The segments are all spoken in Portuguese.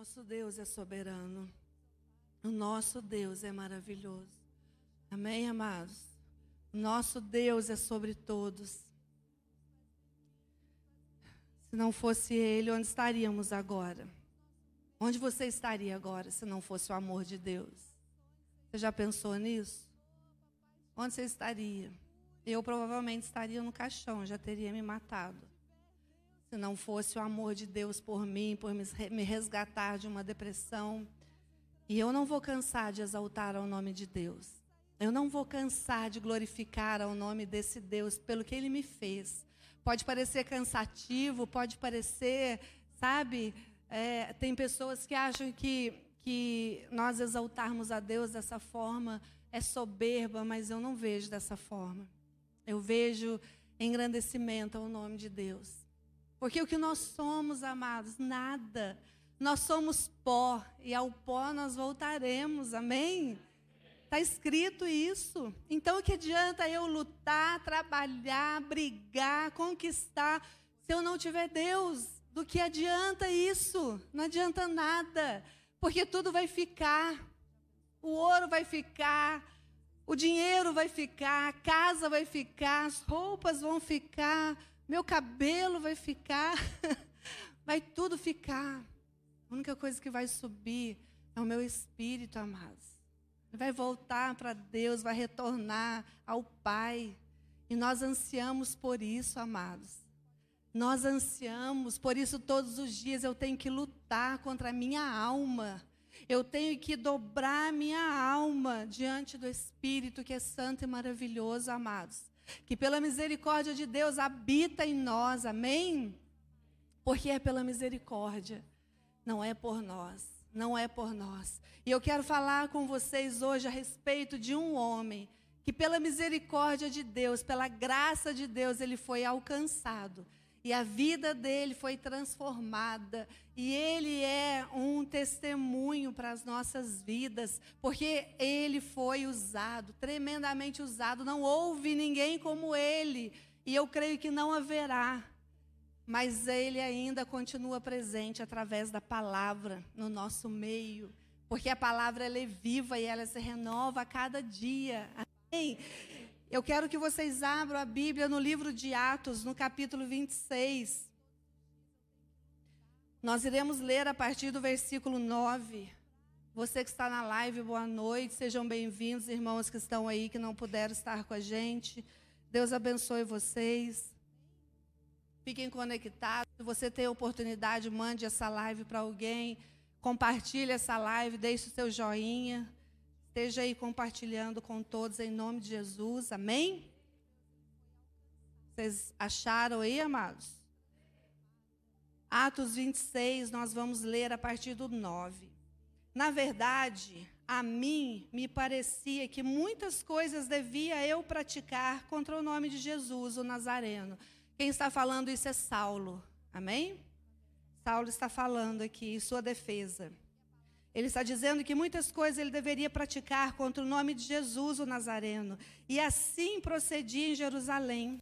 nosso Deus é soberano. O nosso Deus é maravilhoso. Amém, amados? O nosso Deus é sobre todos. Se não fosse Ele, onde estaríamos agora? Onde você estaria agora se não fosse o amor de Deus? Você já pensou nisso? Onde você estaria? Eu provavelmente estaria no caixão, já teria me matado. Se não fosse o amor de Deus por mim, por me resgatar de uma depressão. E eu não vou cansar de exaltar ao nome de Deus. Eu não vou cansar de glorificar ao nome desse Deus pelo que ele me fez. Pode parecer cansativo, pode parecer, sabe? É, tem pessoas que acham que, que nós exaltarmos a Deus dessa forma é soberba, mas eu não vejo dessa forma. Eu vejo engrandecimento ao nome de Deus. Porque o que nós somos, amados, nada. Nós somos pó e ao pó nós voltaremos, amém? Está escrito isso. Então, o que adianta eu lutar, trabalhar, brigar, conquistar, se eu não tiver Deus? Do que adianta isso? Não adianta nada, porque tudo vai ficar. O ouro vai ficar, o dinheiro vai ficar, a casa vai ficar, as roupas vão ficar, meu cabelo vai ficar, vai tudo ficar. A única coisa que vai subir é o meu espírito, amados vai voltar para Deus, vai retornar ao Pai. E nós ansiamos por isso, amados. Nós ansiamos, por isso todos os dias eu tenho que lutar contra a minha alma. Eu tenho que dobrar minha alma diante do Espírito que é santo e maravilhoso, amados. Que pela misericórdia de Deus habita em nós, amém? Porque é pela misericórdia, não é por nós não é por nós. E eu quero falar com vocês hoje a respeito de um homem que, pela misericórdia de Deus, pela graça de Deus, ele foi alcançado. E a vida dele foi transformada. E ele é um testemunho para as nossas vidas, porque ele foi usado, tremendamente usado. Não houve ninguém como ele. E eu creio que não haverá mas Ele ainda continua presente através da palavra no nosso meio, porque a palavra ela é viva e ela se renova a cada dia. Amém? Eu quero que vocês abram a Bíblia no livro de Atos, no capítulo 26. Nós iremos ler a partir do versículo 9. Você que está na live, boa noite, sejam bem-vindos, irmãos que estão aí, que não puderam estar com a gente. Deus abençoe vocês. Fiquem conectados. Se você tem oportunidade, mande essa live para alguém. Compartilhe essa live, deixe o seu joinha. Esteja aí compartilhando com todos em nome de Jesus. Amém? Vocês acharam aí, amados? Atos 26, nós vamos ler a partir do 9. Na verdade, a mim me parecia que muitas coisas devia eu praticar contra o nome de Jesus, o Nazareno. Quem está falando isso é Saulo. Amém? Saulo está falando aqui em sua defesa. Ele está dizendo que muitas coisas ele deveria praticar contra o nome de Jesus, o Nazareno. E assim procedi em Jerusalém.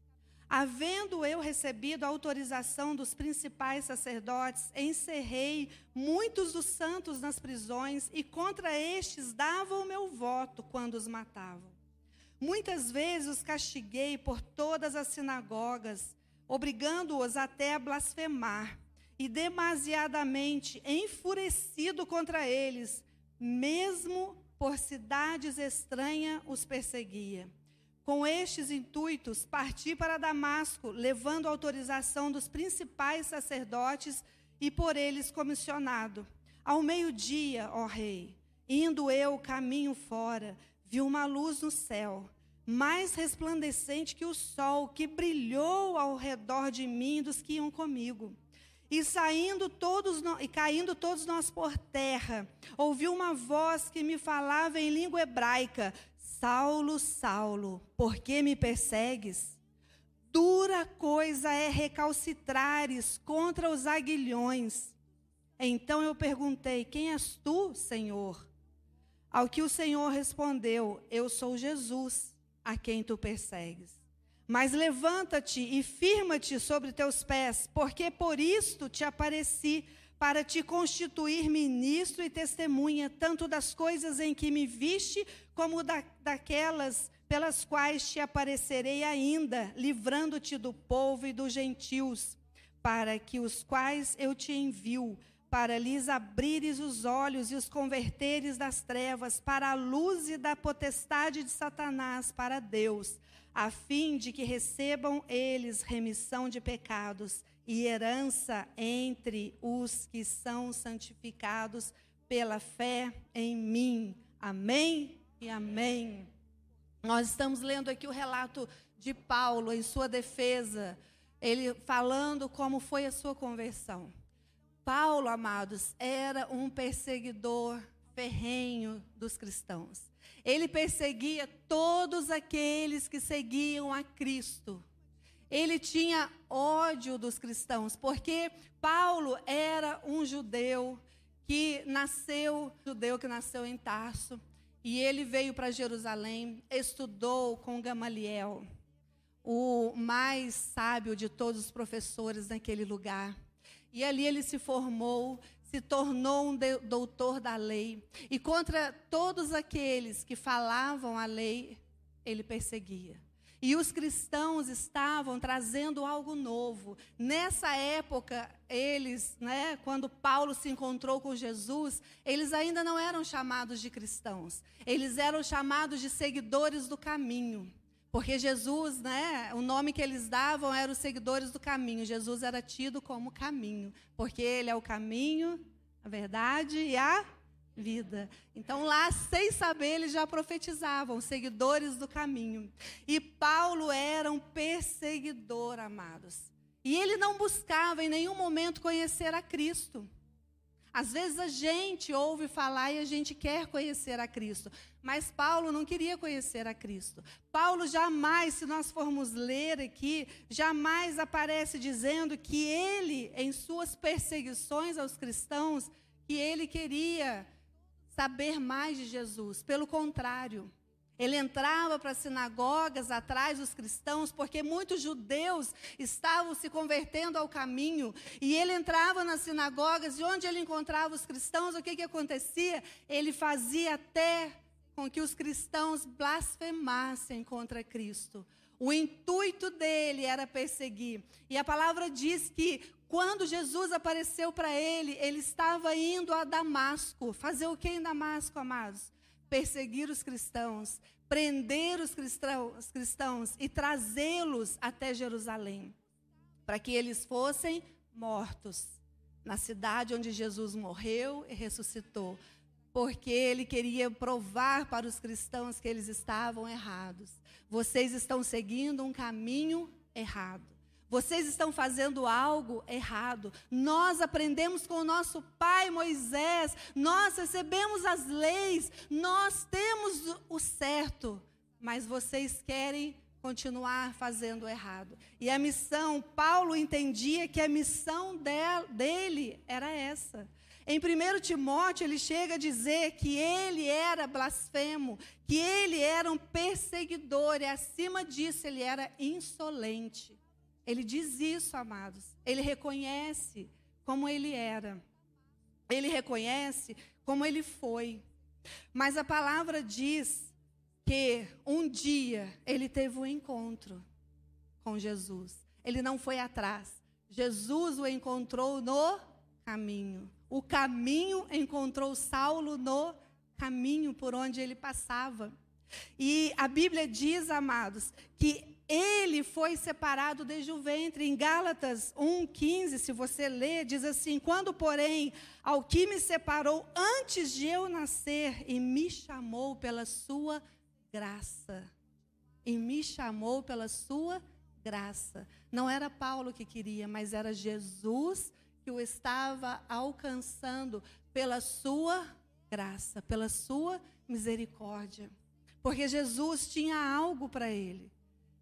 Havendo eu recebido a autorização dos principais sacerdotes, encerrei muitos dos santos nas prisões e contra estes dava o meu voto quando os matavam. Muitas vezes os castiguei por todas as sinagogas obrigando-os até a blasfemar, e demasiadamente enfurecido contra eles, mesmo por cidades estranhas os perseguia. Com estes intuitos, parti para Damasco, levando autorização dos principais sacerdotes e por eles comissionado. Ao meio-dia, ó rei, indo eu caminho fora, vi uma luz no céu mais resplandecente que o sol, que brilhou ao redor de mim dos que iam comigo. E saindo todos e caindo todos nós por terra, ouvi uma voz que me falava em língua hebraica: Saulo, Saulo, por que me persegues? Dura coisa é recalcitrares contra os aguilhões. Então eu perguntei: Quem és tu, Senhor? Ao que o Senhor respondeu: Eu sou Jesus a quem tu persegues. Mas levanta-te e firma-te sobre teus pés, porque por isto te apareci, para te constituir ministro e testemunha, tanto das coisas em que me viste, como da, daquelas pelas quais te aparecerei ainda, livrando-te do povo e dos gentios, para que os quais eu te envio, para lhes abrires os olhos e os converteres das trevas para a luz e da potestade de Satanás para Deus, a fim de que recebam eles remissão de pecados e herança entre os que são santificados pela fé em mim. Amém e amém. Nós estamos lendo aqui o relato de Paulo em sua defesa, ele falando como foi a sua conversão. Paulo, amados, era um perseguidor ferrenho dos cristãos. Ele perseguia todos aqueles que seguiam a Cristo ele tinha ódio dos cristãos, porque Paulo era um judeu que nasceu, judeu que nasceu em Tarso, e ele veio para Jerusalém, estudou com Gamaliel, o mais sábio de todos os professores naquele lugar. E ali ele se formou, se tornou um doutor da lei, e contra todos aqueles que falavam a lei, ele perseguia. E os cristãos estavam trazendo algo novo. Nessa época, eles, né, quando Paulo se encontrou com Jesus, eles ainda não eram chamados de cristãos. Eles eram chamados de seguidores do caminho. Porque Jesus, né, o nome que eles davam era os seguidores do caminho. Jesus era tido como caminho, porque ele é o caminho, a verdade e a vida. Então, lá, sem saber, eles já profetizavam, seguidores do caminho. E Paulo era um perseguidor, amados. E ele não buscava em nenhum momento conhecer a Cristo. Às vezes a gente ouve falar e a gente quer conhecer a Cristo, mas Paulo não queria conhecer a Cristo. Paulo jamais, se nós formos ler aqui, jamais aparece dizendo que ele, em suas perseguições aos cristãos, que ele queria saber mais de Jesus. Pelo contrário, ele entrava para as sinagogas atrás dos cristãos, porque muitos judeus estavam se convertendo ao caminho. E ele entrava nas sinagogas e onde ele encontrava os cristãos, o que, que acontecia? Ele fazia até com que os cristãos blasfemassem contra Cristo. O intuito dele era perseguir. E a palavra diz que quando Jesus apareceu para ele, ele estava indo a Damasco. Fazer o que em Damasco, amados? Perseguir os cristãos, prender os cristãos, os cristãos e trazê-los até Jerusalém, para que eles fossem mortos na cidade onde Jesus morreu e ressuscitou, porque ele queria provar para os cristãos que eles estavam errados. Vocês estão seguindo um caminho errado. Vocês estão fazendo algo errado. Nós aprendemos com o nosso pai Moisés, nós recebemos as leis, nós temos o certo, mas vocês querem continuar fazendo errado. E a missão, Paulo entendia que a missão dele era essa. Em 1 Timóteo, ele chega a dizer que ele era blasfemo, que ele era um perseguidor, e acima disso, ele era insolente. Ele diz isso, amados. Ele reconhece como ele era. Ele reconhece como ele foi. Mas a palavra diz que um dia ele teve um encontro com Jesus. Ele não foi atrás. Jesus o encontrou no caminho. O caminho encontrou Saulo no caminho por onde ele passava. E a Bíblia diz, amados, que ele foi separado desde o ventre. Em Gálatas 1,15, se você ler, diz assim: Quando, porém, ao que me separou antes de eu nascer e me chamou pela sua graça. E me chamou pela sua graça. Não era Paulo que queria, mas era Jesus que o estava alcançando pela sua graça, pela sua misericórdia. Porque Jesus tinha algo para ele.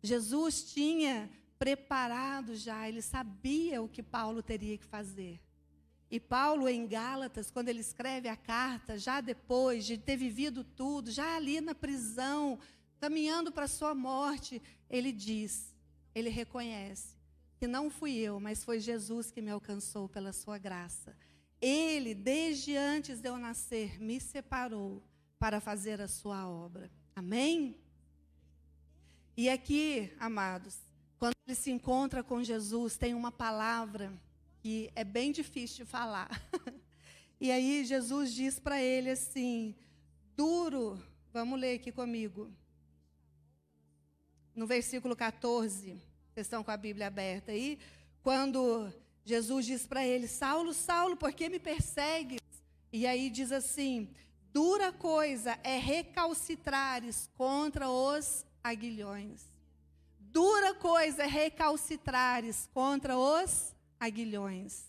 Jesus tinha preparado já, ele sabia o que Paulo teria que fazer. E Paulo, em Gálatas, quando ele escreve a carta, já depois de ter vivido tudo, já ali na prisão, caminhando para a sua morte, ele diz, ele reconhece que não fui eu, mas foi Jesus que me alcançou pela sua graça. Ele, desde antes de eu nascer, me separou para fazer a sua obra. Amém? E aqui, amados, quando ele se encontra com Jesus, tem uma palavra que é bem difícil de falar. e aí Jesus diz para ele assim: duro, vamos ler aqui comigo. No versículo 14, vocês estão com a Bíblia aberta aí, quando Jesus diz para ele: Saulo, Saulo, por que me persegues? E aí diz assim: dura coisa é recalcitrares contra os aguilhões. Dura coisa é recalcitrares contra os aguilhões.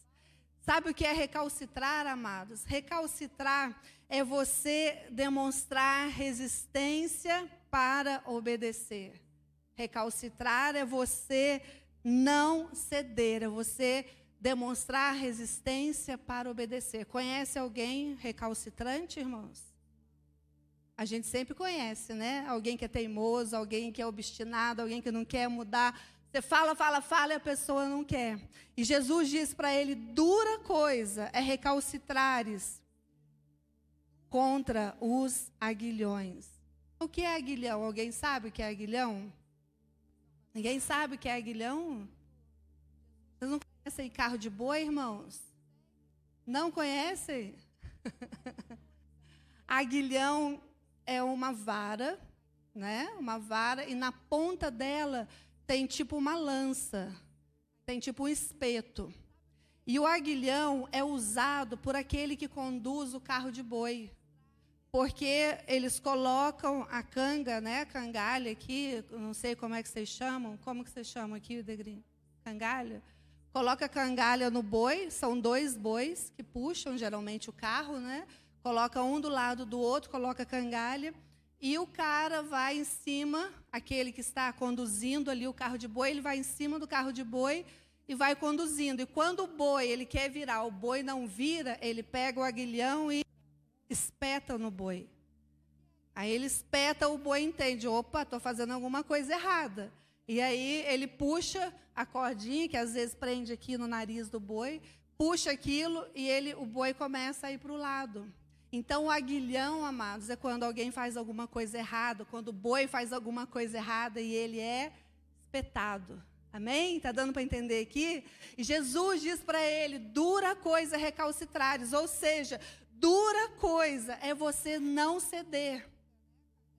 Sabe o que é recalcitrar, amados? Recalcitrar é você demonstrar resistência para obedecer. Recalcitrar é você não ceder, é você demonstrar resistência para obedecer. Conhece alguém recalcitrante, irmãos? A gente sempre conhece, né? Alguém que é teimoso, alguém que é obstinado, alguém que não quer mudar. Você fala, fala, fala e a pessoa não quer. E Jesus diz para ele: dura coisa é recalcitrares contra os aguilhões. O que é aguilhão? Alguém sabe o que é aguilhão? Ninguém sabe o que é aguilhão? Vocês não conhecem carro de boi, irmãos? Não conhecem? aguilhão é uma vara, né? Uma vara e na ponta dela tem tipo uma lança, tem tipo um espeto. E o aguilhão é usado por aquele que conduz o carro de boi. Porque eles colocam a canga, né, a cangalha aqui, não sei como é que vocês chamam, como que vocês chamam aqui, Degrim? Cangalha? Coloca a cangalha no boi, são dois bois que puxam geralmente o carro, né? Coloca um do lado do outro, coloca cangalha, e o cara vai em cima, aquele que está conduzindo ali o carro de boi, ele vai em cima do carro de boi e vai conduzindo. E quando o boi ele quer virar, o boi não vira, ele pega o aguilhão e espeta no boi. Aí ele espeta, o boi entende, opa, estou fazendo alguma coisa errada. E aí ele puxa a cordinha, que às vezes prende aqui no nariz do boi, puxa aquilo e ele, o boi começa a ir para o lado. Então, o aguilhão, amados, é quando alguém faz alguma coisa errada, quando o boi faz alguma coisa errada e ele é espetado. Amém? Está dando para entender aqui? E Jesus diz para ele: dura coisa é recalcitrares, ou seja, dura coisa é você não ceder.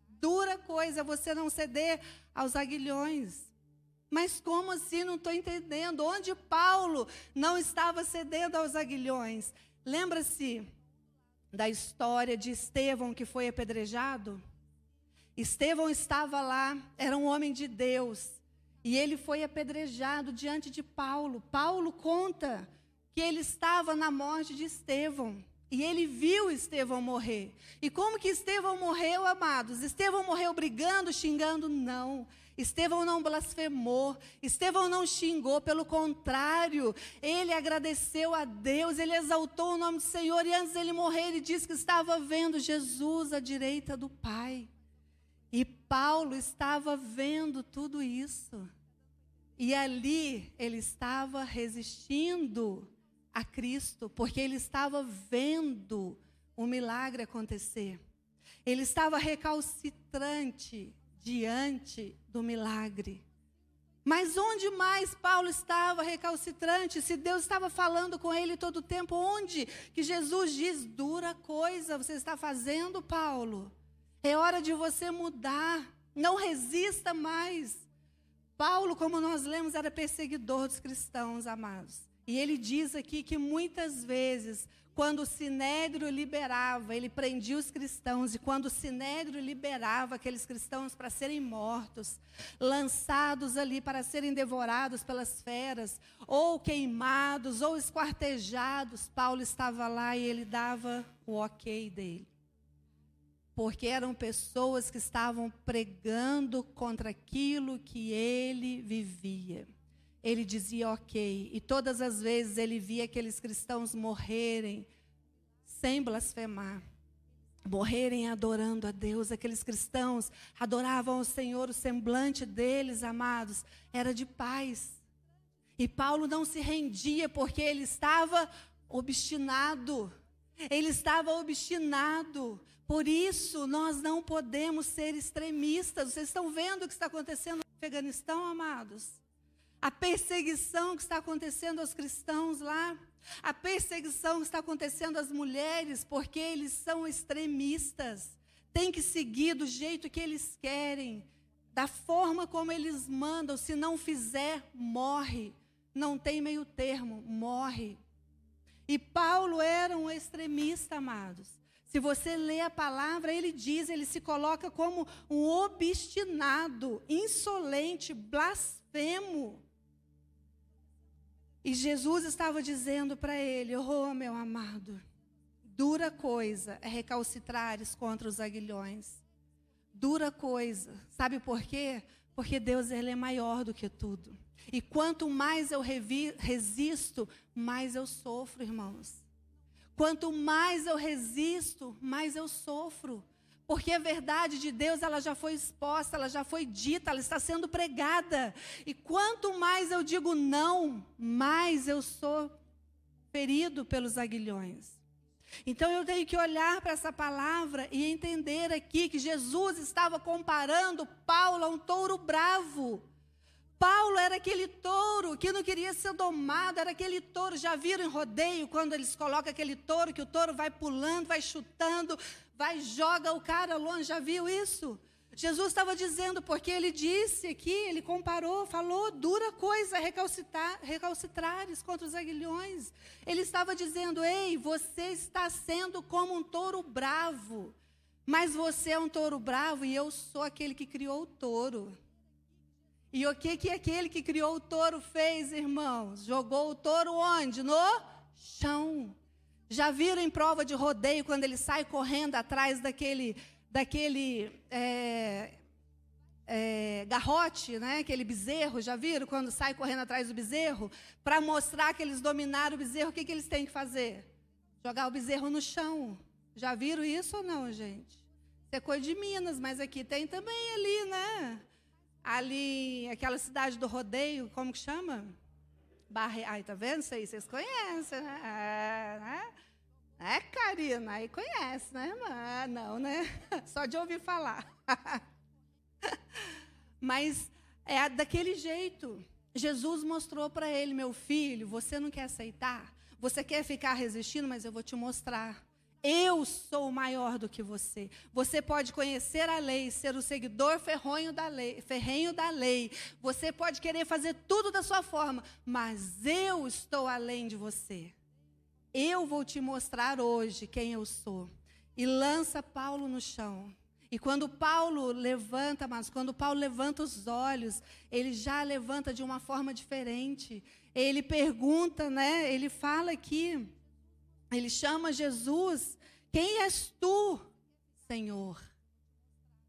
Dura coisa é você não ceder aos aguilhões. Mas como assim? Não estou entendendo. Onde Paulo não estava cedendo aos aguilhões? Lembra-se da história de Estevão que foi apedrejado? Estevão estava lá, era um homem de Deus, e ele foi apedrejado diante de Paulo. Paulo conta que ele estava na morte de Estevão. E ele viu Estevão morrer. E como que Estevão morreu, amados? Estevão morreu brigando, xingando? Não. Estevão não blasfemou, Estevão não xingou, pelo contrário, ele agradeceu a Deus, ele exaltou o nome do Senhor e antes dele morrer, ele disse que estava vendo Jesus à direita do Pai. E Paulo estava vendo tudo isso. E ali ele estava resistindo a Cristo, porque ele estava vendo o milagre acontecer. Ele estava recalcitrante diante do milagre. Mas onde mais Paulo estava recalcitrante? Se Deus estava falando com ele todo o tempo, onde que Jesus diz: dura coisa você está fazendo, Paulo? É hora de você mudar. Não resista mais. Paulo, como nós lemos, era perseguidor dos cristãos, amados. E ele diz aqui que muitas vezes quando o sinédrio liberava, ele prendia os cristãos, e quando o sinédrio liberava aqueles cristãos para serem mortos, lançados ali para serem devorados pelas feras, ou queimados, ou esquartejados, Paulo estava lá e ele dava o ok dele. Porque eram pessoas que estavam pregando contra aquilo que ele vivia ele dizia ok. E todas as vezes ele via aqueles cristãos morrerem sem blasfemar, morrerem adorando a Deus. Aqueles cristãos adoravam o Senhor, o semblante deles, amados, era de paz. E Paulo não se rendia porque ele estava obstinado. Ele estava obstinado. Por isso, nós não podemos ser extremistas. Vocês estão vendo o que está acontecendo no Afeganistão, amados? A perseguição que está acontecendo aos cristãos lá. A perseguição que está acontecendo às mulheres, porque eles são extremistas. Tem que seguir do jeito que eles querem, da forma como eles mandam. Se não fizer, morre. Não tem meio termo, morre. E Paulo era um extremista, amados. Se você lê a palavra, ele diz, ele se coloca como um obstinado, insolente, blasfemo. E Jesus estava dizendo para ele: Oh, meu amado, dura coisa é recalcitrares contra os aguilhões. Dura coisa. Sabe por quê? Porque Deus ele é maior do que tudo. E quanto mais eu resisto, mais eu sofro, irmãos. Quanto mais eu resisto, mais eu sofro. Porque a verdade de Deus, ela já foi exposta, ela já foi dita, ela está sendo pregada. E quanto mais eu digo não, mais eu sou ferido pelos aguilhões. Então eu tenho que olhar para essa palavra e entender aqui que Jesus estava comparando Paulo a um touro bravo. Paulo era aquele touro que não queria ser domado, era aquele touro. Já viram em rodeio quando eles colocam aquele touro, que o touro vai pulando, vai chutando, vai joga o cara longe. Já viu isso? Jesus estava dizendo, porque ele disse aqui, ele comparou, falou, dura coisa recalcitrar, recalcitrares contra os aguilhões. Ele estava dizendo, ei, você está sendo como um touro bravo, mas você é um touro bravo e eu sou aquele que criou o touro. E o que, que aquele que criou o touro fez, irmãos? Jogou o touro onde? No chão. Já viram em prova de rodeio quando ele sai correndo atrás daquele, daquele é, é, garrote, né? aquele bezerro? Já viram quando sai correndo atrás do bezerro? Para mostrar que eles dominaram o bezerro, o que, que eles têm que fazer? Jogar o bezerro no chão. Já viram isso ou não, gente? Isso é coisa de Minas, mas aqui tem também ali, né? ali, aquela cidade do rodeio, como que chama? Barre... Ai, tá vendo isso aí? Vocês conhecem, né? É, né? É, Karina, aí conhece, né, irmã? Não, né? Só de ouvir falar. Mas é daquele jeito. Jesus mostrou para ele, meu filho, você não quer aceitar? Você quer ficar resistindo, mas eu vou te mostrar. Eu sou maior do que você. Você pode conhecer a lei, ser o seguidor ferronho da lei, ferrenho da lei. Você pode querer fazer tudo da sua forma, mas eu estou além de você. Eu vou te mostrar hoje quem eu sou. E lança Paulo no chão. E quando Paulo levanta, mas quando Paulo levanta os olhos, ele já levanta de uma forma diferente. Ele pergunta, né? Ele fala aqui ele chama Jesus, quem és tu, Senhor?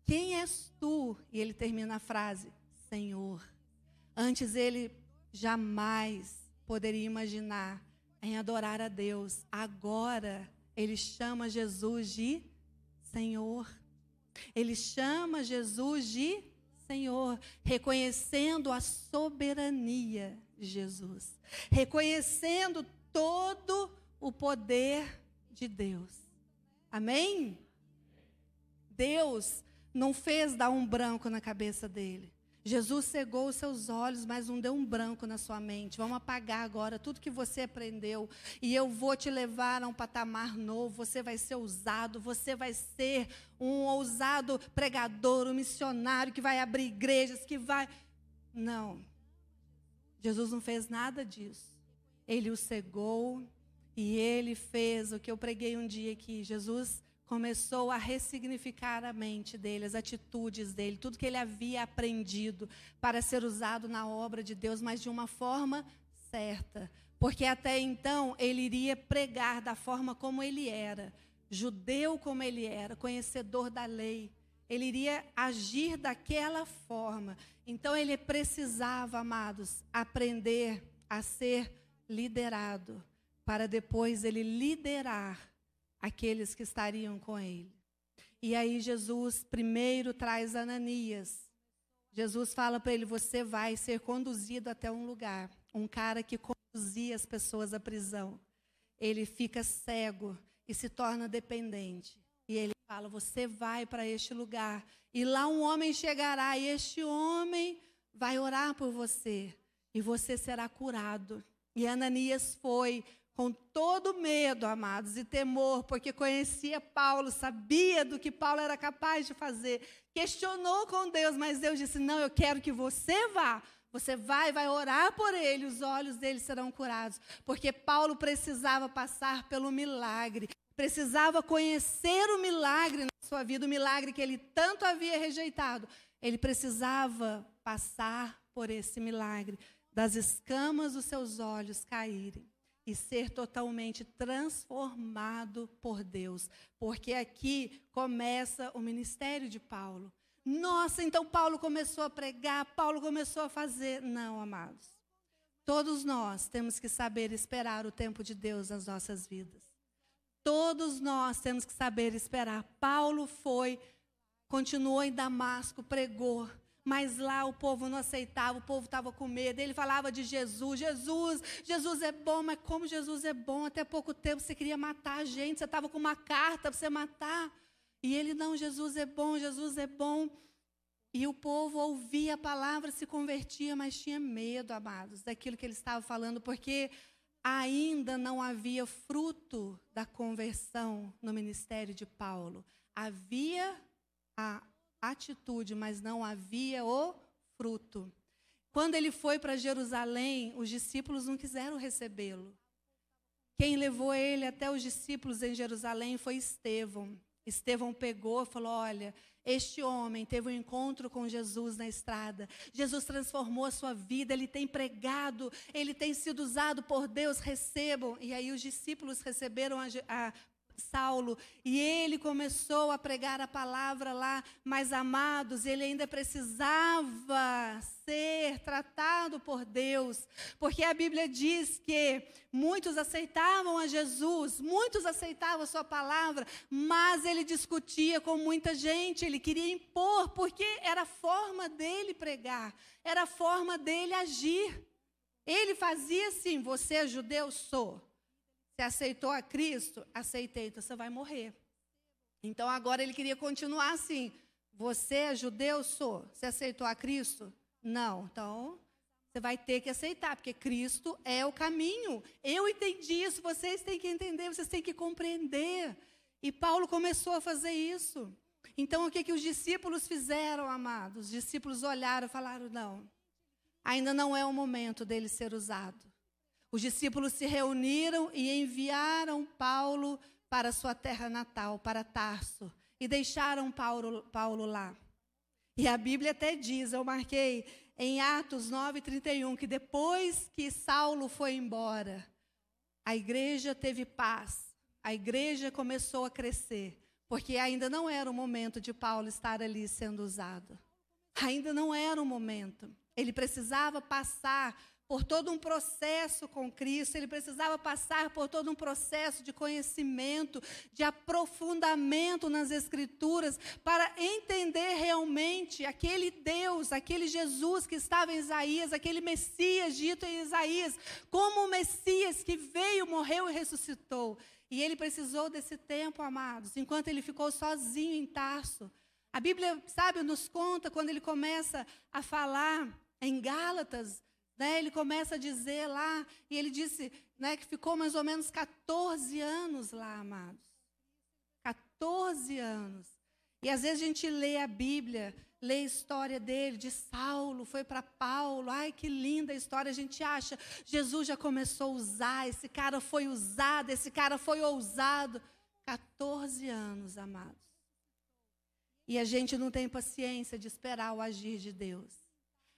Quem és tu? E ele termina a frase, Senhor. Antes ele jamais poderia imaginar em adorar a Deus. Agora ele chama Jesus de Senhor. Ele chama Jesus de Senhor, reconhecendo a soberania de Jesus, reconhecendo todo o poder de Deus. Amém? Deus não fez dar um branco na cabeça dele. Jesus cegou os seus olhos, mas não deu um branco na sua mente. Vamos apagar agora tudo que você aprendeu. E eu vou te levar a um patamar novo. Você vai ser ousado. Você vai ser um ousado pregador, um missionário que vai abrir igrejas, que vai. Não. Jesus não fez nada disso. Ele o cegou e ele fez o que eu preguei um dia aqui. Jesus começou a ressignificar a mente dele, as atitudes dele, tudo que ele havia aprendido para ser usado na obra de Deus, mas de uma forma certa. Porque até então ele iria pregar da forma como ele era, judeu como ele era, conhecedor da lei. Ele iria agir daquela forma. Então ele precisava, amados, aprender a ser liderado para depois ele liderar aqueles que estariam com ele. E aí Jesus primeiro traz Ananias. Jesus fala para ele: Você vai ser conduzido até um lugar. Um cara que conduzia as pessoas à prisão. ele fica cego e se torna dependente. E ele fala: Você vai para este lugar, e lá um homem chegará, e este homem vai orar por você, e você será curado. E Ananias foi com todo medo, amados, e temor, porque conhecia Paulo, sabia do que Paulo era capaz de fazer. Questionou com Deus, mas Deus disse: Não, eu quero que você vá. Você vai, vai orar por ele, os olhos dele serão curados. Porque Paulo precisava passar pelo milagre, precisava conhecer o milagre na sua vida, o milagre que ele tanto havia rejeitado. Ele precisava passar por esse milagre, das escamas dos seus olhos caírem e ser totalmente transformado por Deus. Porque aqui começa o ministério de Paulo. Nossa, então Paulo começou a pregar, Paulo começou a fazer. Não, amados. Todos nós temos que saber esperar o tempo de Deus nas nossas vidas. Todos nós temos que saber esperar. Paulo foi, continuou em Damasco, pregou, mas lá o povo não aceitava, o povo estava com medo. Ele falava de Jesus, Jesus, Jesus é bom, mas como Jesus é bom? Até pouco tempo você queria matar a gente, você estava com uma carta para você matar. E ele, não, Jesus é bom, Jesus é bom. E o povo ouvia a palavra, se convertia, mas tinha medo, amados, daquilo que ele estava falando, porque ainda não havia fruto da conversão no ministério de Paulo. Havia a atitude, mas não havia o fruto. Quando ele foi para Jerusalém, os discípulos não quiseram recebê-lo. Quem levou ele até os discípulos em Jerusalém foi Estevão. Estevão pegou e falou: Olha, este homem teve um encontro com Jesus na estrada. Jesus transformou a sua vida, ele tem pregado, ele tem sido usado por Deus, recebam. E aí os discípulos receberam a, a Saulo, e ele começou a pregar a palavra lá, mas amados, ele ainda precisava ser tratado por Deus, porque a Bíblia diz que muitos aceitavam a Jesus, muitos aceitavam a sua palavra, mas ele discutia com muita gente, ele queria impor, porque era a forma dele pregar, era a forma dele agir. Ele fazia assim: você é judeu? Sou. Você aceitou a Cristo? Aceitei, então você vai morrer. Então agora ele queria continuar assim. Você é judeu? Sou. Você aceitou a Cristo? Não. Então você vai ter que aceitar, porque Cristo é o caminho. Eu entendi isso, vocês têm que entender, vocês têm que compreender. E Paulo começou a fazer isso. Então o que, que os discípulos fizeram, amados? Os discípulos olharam e falaram: não, ainda não é o momento dele ser usado. Os discípulos se reuniram e enviaram Paulo para sua terra natal, para Tarso, e deixaram Paulo, Paulo lá. E a Bíblia até diz, eu marquei em Atos 9:31 que depois que Saulo foi embora, a igreja teve paz. A igreja começou a crescer, porque ainda não era o momento de Paulo estar ali sendo usado. Ainda não era o momento. Ele precisava passar por todo um processo com Cristo, ele precisava passar por todo um processo de conhecimento, de aprofundamento nas Escrituras, para entender realmente aquele Deus, aquele Jesus que estava em Isaías, aquele Messias dito em Isaías, como o Messias que veio, morreu e ressuscitou. E ele precisou desse tempo, amados, enquanto ele ficou sozinho em Tarso. A Bíblia, sabe, nos conta quando ele começa a falar em Gálatas, né, ele começa a dizer lá, e ele disse né, que ficou mais ou menos 14 anos lá, amados. 14 anos. E às vezes a gente lê a Bíblia, lê a história dele, de Saulo, foi para Paulo, ai que linda a história, a gente acha, Jesus já começou a usar, esse cara foi usado, esse cara foi ousado. 14 anos, amados. E a gente não tem paciência de esperar o agir de Deus.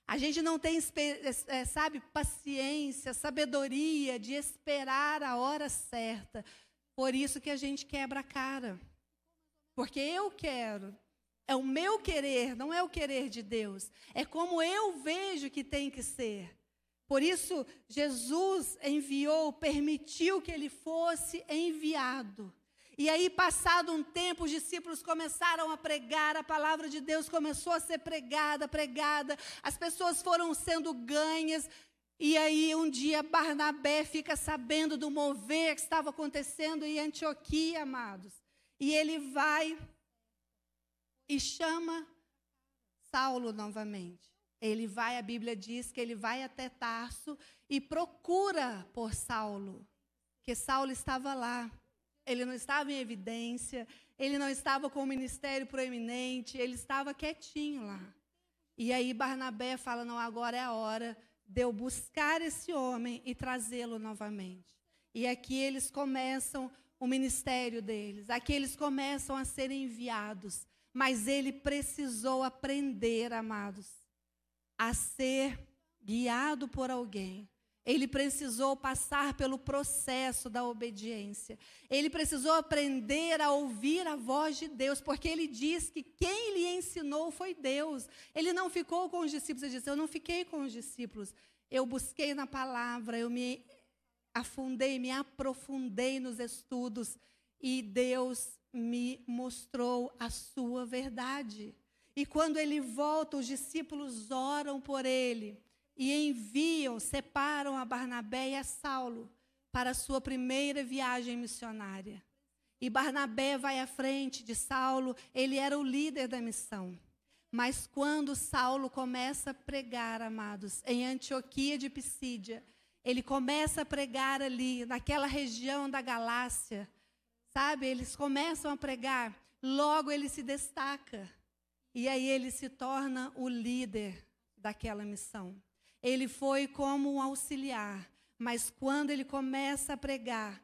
A gente não tem, é, sabe, paciência, sabedoria de esperar a hora certa. Por isso que a gente quebra a cara. Porque eu quero. É o meu querer, não é o querer de Deus. É como eu vejo que tem que ser. Por isso, Jesus enviou, permitiu que ele fosse enviado. E aí, passado um tempo, os discípulos começaram a pregar, a palavra de Deus começou a ser pregada, pregada, as pessoas foram sendo ganhas. E aí um dia Barnabé fica sabendo do mover que estava acontecendo em Antioquia, amados. E ele vai e chama Saulo novamente. Ele vai, a Bíblia diz que ele vai até Tarso e procura por Saulo, que Saulo estava lá. Ele não estava em evidência, ele não estava com o ministério proeminente, ele estava quietinho lá. E aí Barnabé fala: não, agora é a hora de eu buscar esse homem e trazê-lo novamente. E aqui eles começam o ministério deles, aqui eles começam a ser enviados. Mas ele precisou aprender, amados, a ser guiado por alguém. Ele precisou passar pelo processo da obediência. Ele precisou aprender a ouvir a voz de Deus, porque ele diz que quem lhe ensinou foi Deus. Ele não ficou com os discípulos, ele disse: Eu não fiquei com os discípulos. Eu busquei na palavra, eu me afundei, me aprofundei nos estudos e Deus me mostrou a sua verdade. E quando ele volta, os discípulos oram por ele e enviam, separam a Barnabé e a Saulo para a sua primeira viagem missionária. E Barnabé vai à frente de Saulo, ele era o líder da missão. Mas quando Saulo começa a pregar, amados, em Antioquia de Pisídia, ele começa a pregar ali, naquela região da Galácia, sabe? Eles começam a pregar, logo ele se destaca. E aí ele se torna o líder daquela missão. Ele foi como um auxiliar, mas quando ele começa a pregar,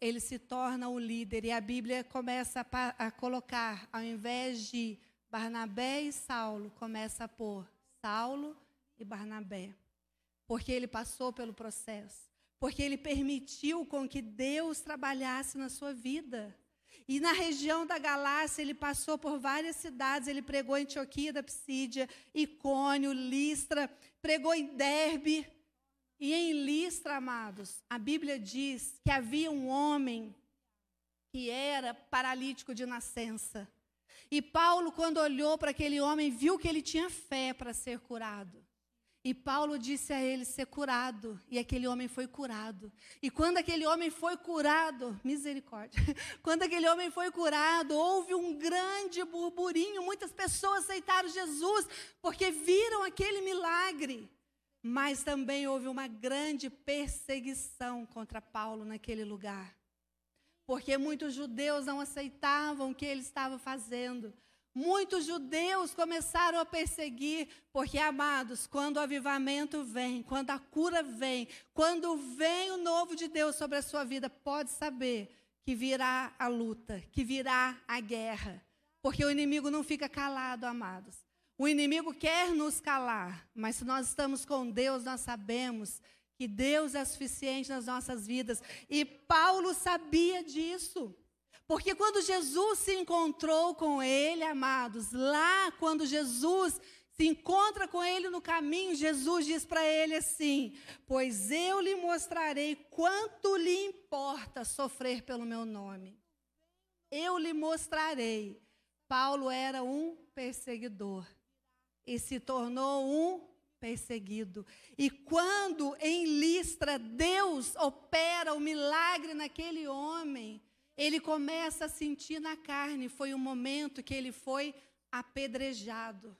ele se torna o líder. E a Bíblia começa a, a colocar, ao invés de Barnabé e Saulo, começa a pôr Saulo e Barnabé. Porque ele passou pelo processo. Porque ele permitiu com que Deus trabalhasse na sua vida. E na região da Galácia, ele passou por várias cidades. Ele pregou em Antioquia da Psídia, Icônio, Listra, pregou em Derbe. E em Listra, amados, a Bíblia diz que havia um homem que era paralítico de nascença. E Paulo, quando olhou para aquele homem, viu que ele tinha fé para ser curado. E Paulo disse a ele ser curado, e aquele homem foi curado. E quando aquele homem foi curado, misericórdia, quando aquele homem foi curado, houve um grande burburinho, muitas pessoas aceitaram Jesus, porque viram aquele milagre. Mas também houve uma grande perseguição contra Paulo naquele lugar. Porque muitos judeus não aceitavam o que ele estava fazendo. Muitos judeus começaram a perseguir, porque, amados, quando o avivamento vem, quando a cura vem, quando vem o novo de Deus sobre a sua vida, pode saber que virá a luta, que virá a guerra. Porque o inimigo não fica calado, amados. O inimigo quer nos calar, mas se nós estamos com Deus, nós sabemos que Deus é suficiente nas nossas vidas. E Paulo sabia disso. Porque quando Jesus se encontrou com ele, amados, lá quando Jesus se encontra com ele no caminho, Jesus diz para ele assim: Pois eu lhe mostrarei quanto lhe importa sofrer pelo meu nome. Eu lhe mostrarei. Paulo era um perseguidor e se tornou um perseguido. E quando em Listra Deus opera o milagre naquele homem, ele começa a sentir na carne. Foi o momento que ele foi apedrejado.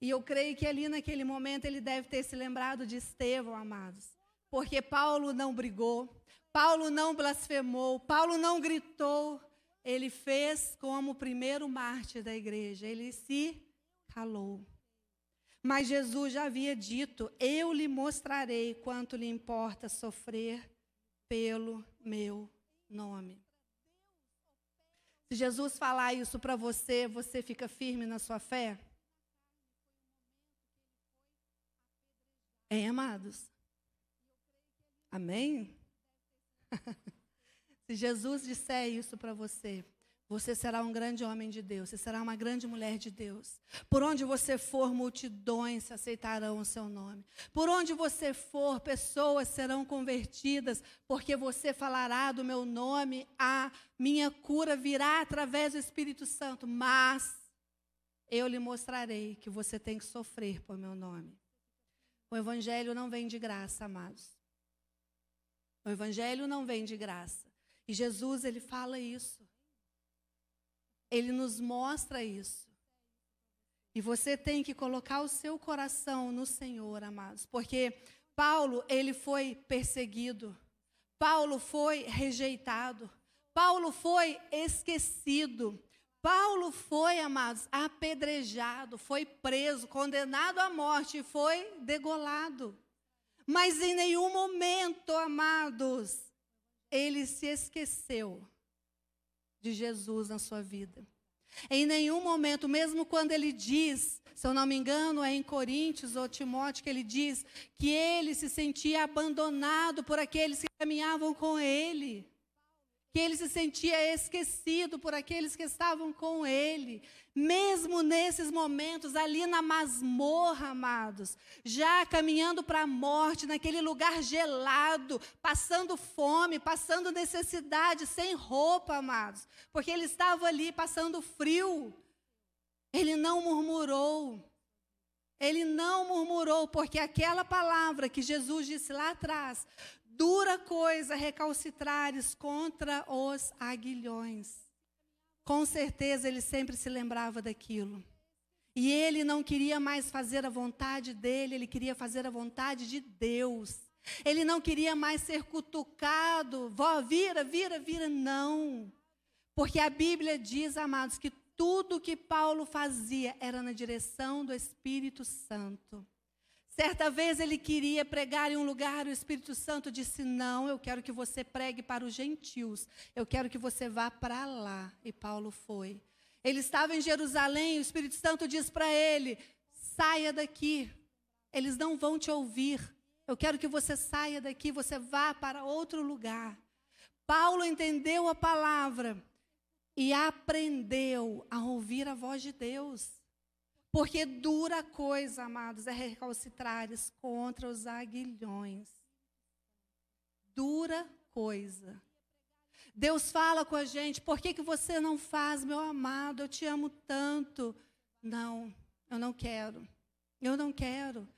E eu creio que ali naquele momento ele deve ter se lembrado de Estevão, amados. Porque Paulo não brigou, Paulo não blasfemou, Paulo não gritou. Ele fez como o primeiro mártir da igreja, ele se calou. Mas Jesus já havia dito: Eu lhe mostrarei quanto lhe importa sofrer pelo meu nome. Se Jesus falar isso para você, você fica firme na sua fé? É, amados? Amém? Se Jesus disser isso para você, você será um grande homem de Deus, você será uma grande mulher de Deus. Por onde você for, multidões aceitarão o seu nome. Por onde você for, pessoas serão convertidas, porque você falará do meu nome, a minha cura virá através do Espírito Santo. Mas eu lhe mostrarei que você tem que sofrer por meu nome. O evangelho não vem de graça, amados. O evangelho não vem de graça. E Jesus, ele fala isso. Ele nos mostra isso. E você tem que colocar o seu coração no Senhor, amados, porque Paulo, ele foi perseguido. Paulo foi rejeitado. Paulo foi esquecido. Paulo foi, amados, apedrejado, foi preso, condenado à morte e foi degolado. Mas em nenhum momento, amados, ele se esqueceu de Jesus na sua vida. Em nenhum momento, mesmo quando ele diz, se eu não me engano, é em Coríntios ou Timóteo que ele diz que ele se sentia abandonado por aqueles que caminhavam com ele que ele se sentia esquecido por aqueles que estavam com ele. Mesmo nesses momentos, ali na masmorra, amados, já caminhando para a morte, naquele lugar gelado, passando fome, passando necessidade, sem roupa, amados, porque ele estava ali passando frio. Ele não murmurou. Ele não murmurou, porque aquela palavra que Jesus disse lá atrás, dura coisa recalcitrares contra os aguilhões. Com certeza ele sempre se lembrava daquilo. E ele não queria mais fazer a vontade dele, ele queria fazer a vontade de Deus. Ele não queria mais ser cutucado, vó, vira, vira, vira, não. Porque a Bíblia diz, amados, que tudo que Paulo fazia era na direção do Espírito Santo. Certa vez ele queria pregar em um lugar, o Espírito Santo disse: Não, eu quero que você pregue para os gentios, eu quero que você vá para lá. E Paulo foi. Ele estava em Jerusalém, o Espírito Santo diz para ele: Saia daqui, eles não vão te ouvir. Eu quero que você saia daqui, você vá para outro lugar. Paulo entendeu a palavra e aprendeu a ouvir a voz de Deus. Porque dura coisa, amados, é recalcitrares contra os aguilhões. Dura coisa. Deus fala com a gente, por que, que você não faz, meu amado? Eu te amo tanto. Não, eu não quero. Eu não quero.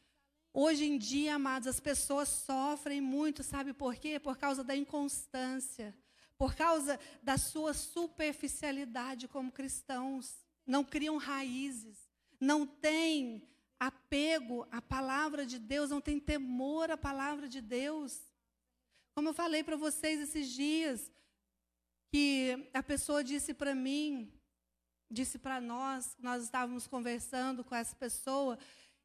Hoje em dia, amados, as pessoas sofrem muito, sabe por quê? Por causa da inconstância, por causa da sua superficialidade como cristãos. Não criam raízes não tem apego à palavra de Deus, não tem temor à palavra de Deus. Como eu falei para vocês esses dias, que a pessoa disse para mim, disse para nós, nós estávamos conversando com essa pessoa,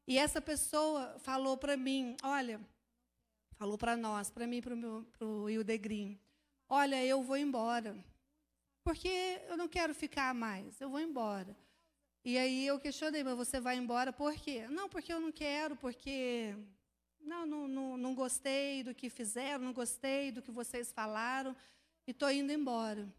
e essa pessoa falou para mim, olha, falou para nós, para mim para o Ildegrim, olha, eu vou embora, porque eu não quero ficar mais, eu vou embora. E aí eu questionei, mas você vai embora por quê? Não, porque eu não quero, porque não, não, não, não gostei do que fizeram, não gostei do que vocês falaram e estou indo embora.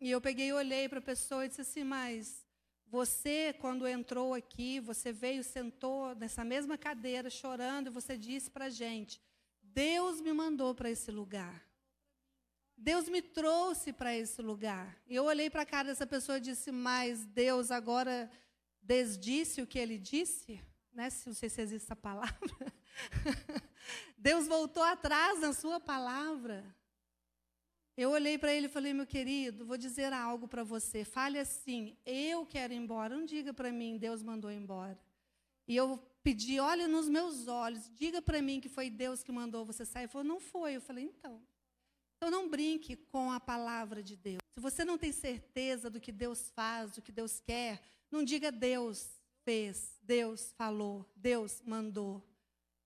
E eu peguei e olhei para a pessoa e disse assim, mas você, quando entrou aqui, você veio, sentou nessa mesma cadeira, chorando, e você disse para a gente, Deus me mandou para esse lugar. Deus me trouxe para esse lugar. Eu olhei para a cara dessa pessoa e disse: Mas Deus agora desdisse o que ele disse? Né? Não sei se existe essa palavra. Deus voltou atrás na sua palavra. Eu olhei para ele e falei: Meu querido, vou dizer algo para você. Fale assim: Eu quero ir embora. Não diga para mim, Deus mandou embora. E eu pedi: Olha nos meus olhos, diga para mim que foi Deus que mandou você sair. Ele falou: Não foi. Eu falei: Então. Então não brinque com a palavra de Deus. Se você não tem certeza do que Deus faz, do que Deus quer, não diga Deus fez, Deus falou, Deus mandou.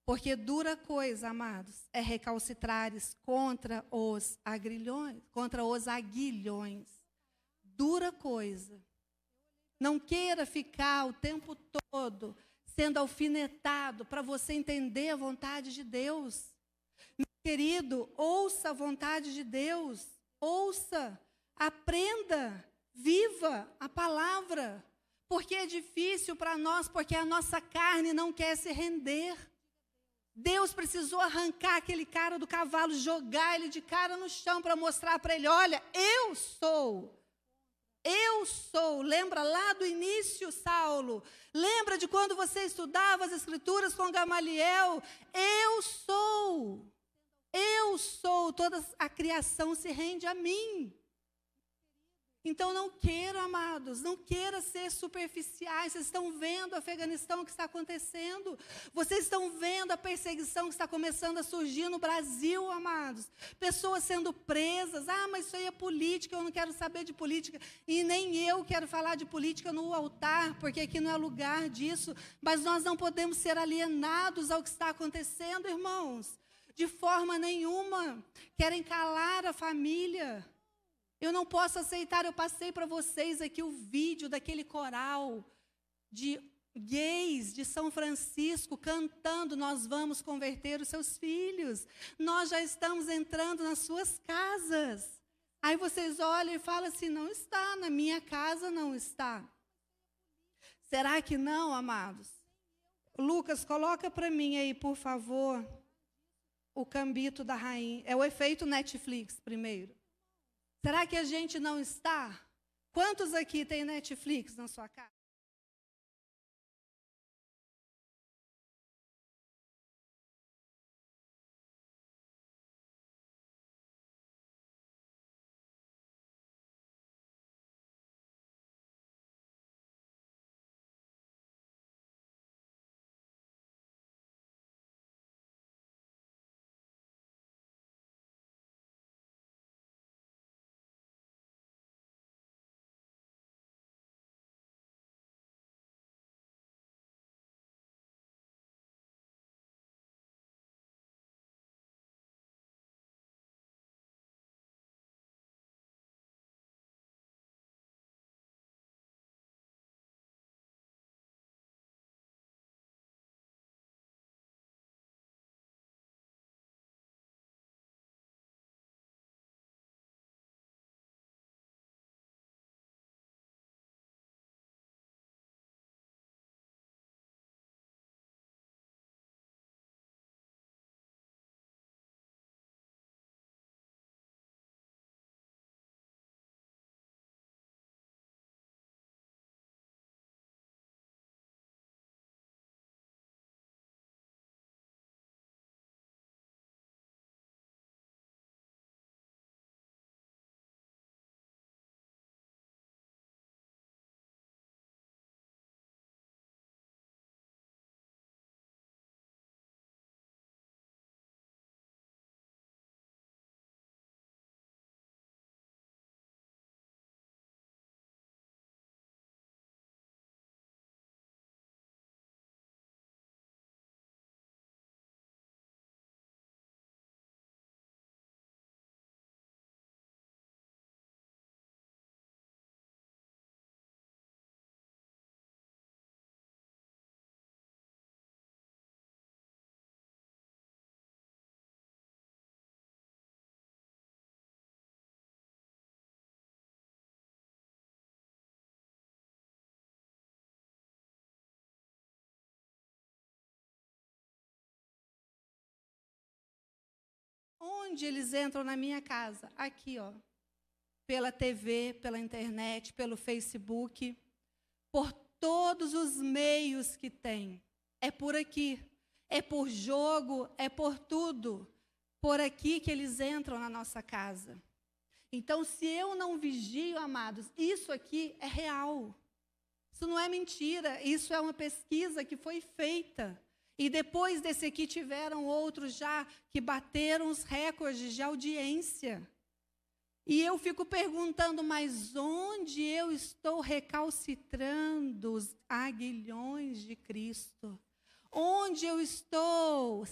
Porque dura coisa, amados, é recalcitrares contra os agrilhões, contra os aguilhões. Dura coisa. Não queira ficar o tempo todo sendo alfinetado para você entender a vontade de Deus. Querido, ouça a vontade de Deus, ouça, aprenda, viva a palavra. Porque é difícil para nós, porque a nossa carne não quer se render. Deus precisou arrancar aquele cara do cavalo, jogar ele de cara no chão para mostrar para ele: olha, eu sou, eu sou. Lembra lá do início, Saulo? Lembra de quando você estudava as Escrituras com Gamaliel? Eu sou. Eu sou. Toda a criação se rende a mim. Então não queira, amados, não queira ser superficiais. Vocês estão vendo o Afeganistão que está acontecendo. Vocês estão vendo a perseguição que está começando a surgir no Brasil, amados. Pessoas sendo presas. Ah, mas isso aí é política, eu não quero saber de política. E nem eu quero falar de política no altar, porque aqui não é lugar disso. Mas nós não podemos ser alienados ao que está acontecendo, irmãos. De forma nenhuma. Querem calar a família eu não posso aceitar, eu passei para vocês aqui o vídeo daquele coral de gays de São Francisco cantando: Nós vamos converter os seus filhos, nós já estamos entrando nas suas casas. Aí vocês olham e falam assim: Não está, na minha casa não está. Será que não, amados? Lucas, coloca para mim aí, por favor, o cambito da rainha. É o efeito Netflix primeiro. Será que a gente não está? Quantos aqui tem Netflix na sua casa? Onde eles entram na minha casa? Aqui, ó. Pela TV, pela internet, pelo Facebook, por todos os meios que tem. É por aqui. É por jogo, é por tudo. Por aqui que eles entram na nossa casa. Então, se eu não vigio, amados, isso aqui é real. Isso não é mentira, isso é uma pesquisa que foi feita. E depois desse aqui tiveram outros já que bateram os recordes de audiência. E eu fico perguntando, mas onde eu estou recalcitrando os aguilhões de Cristo? Onde eu estou,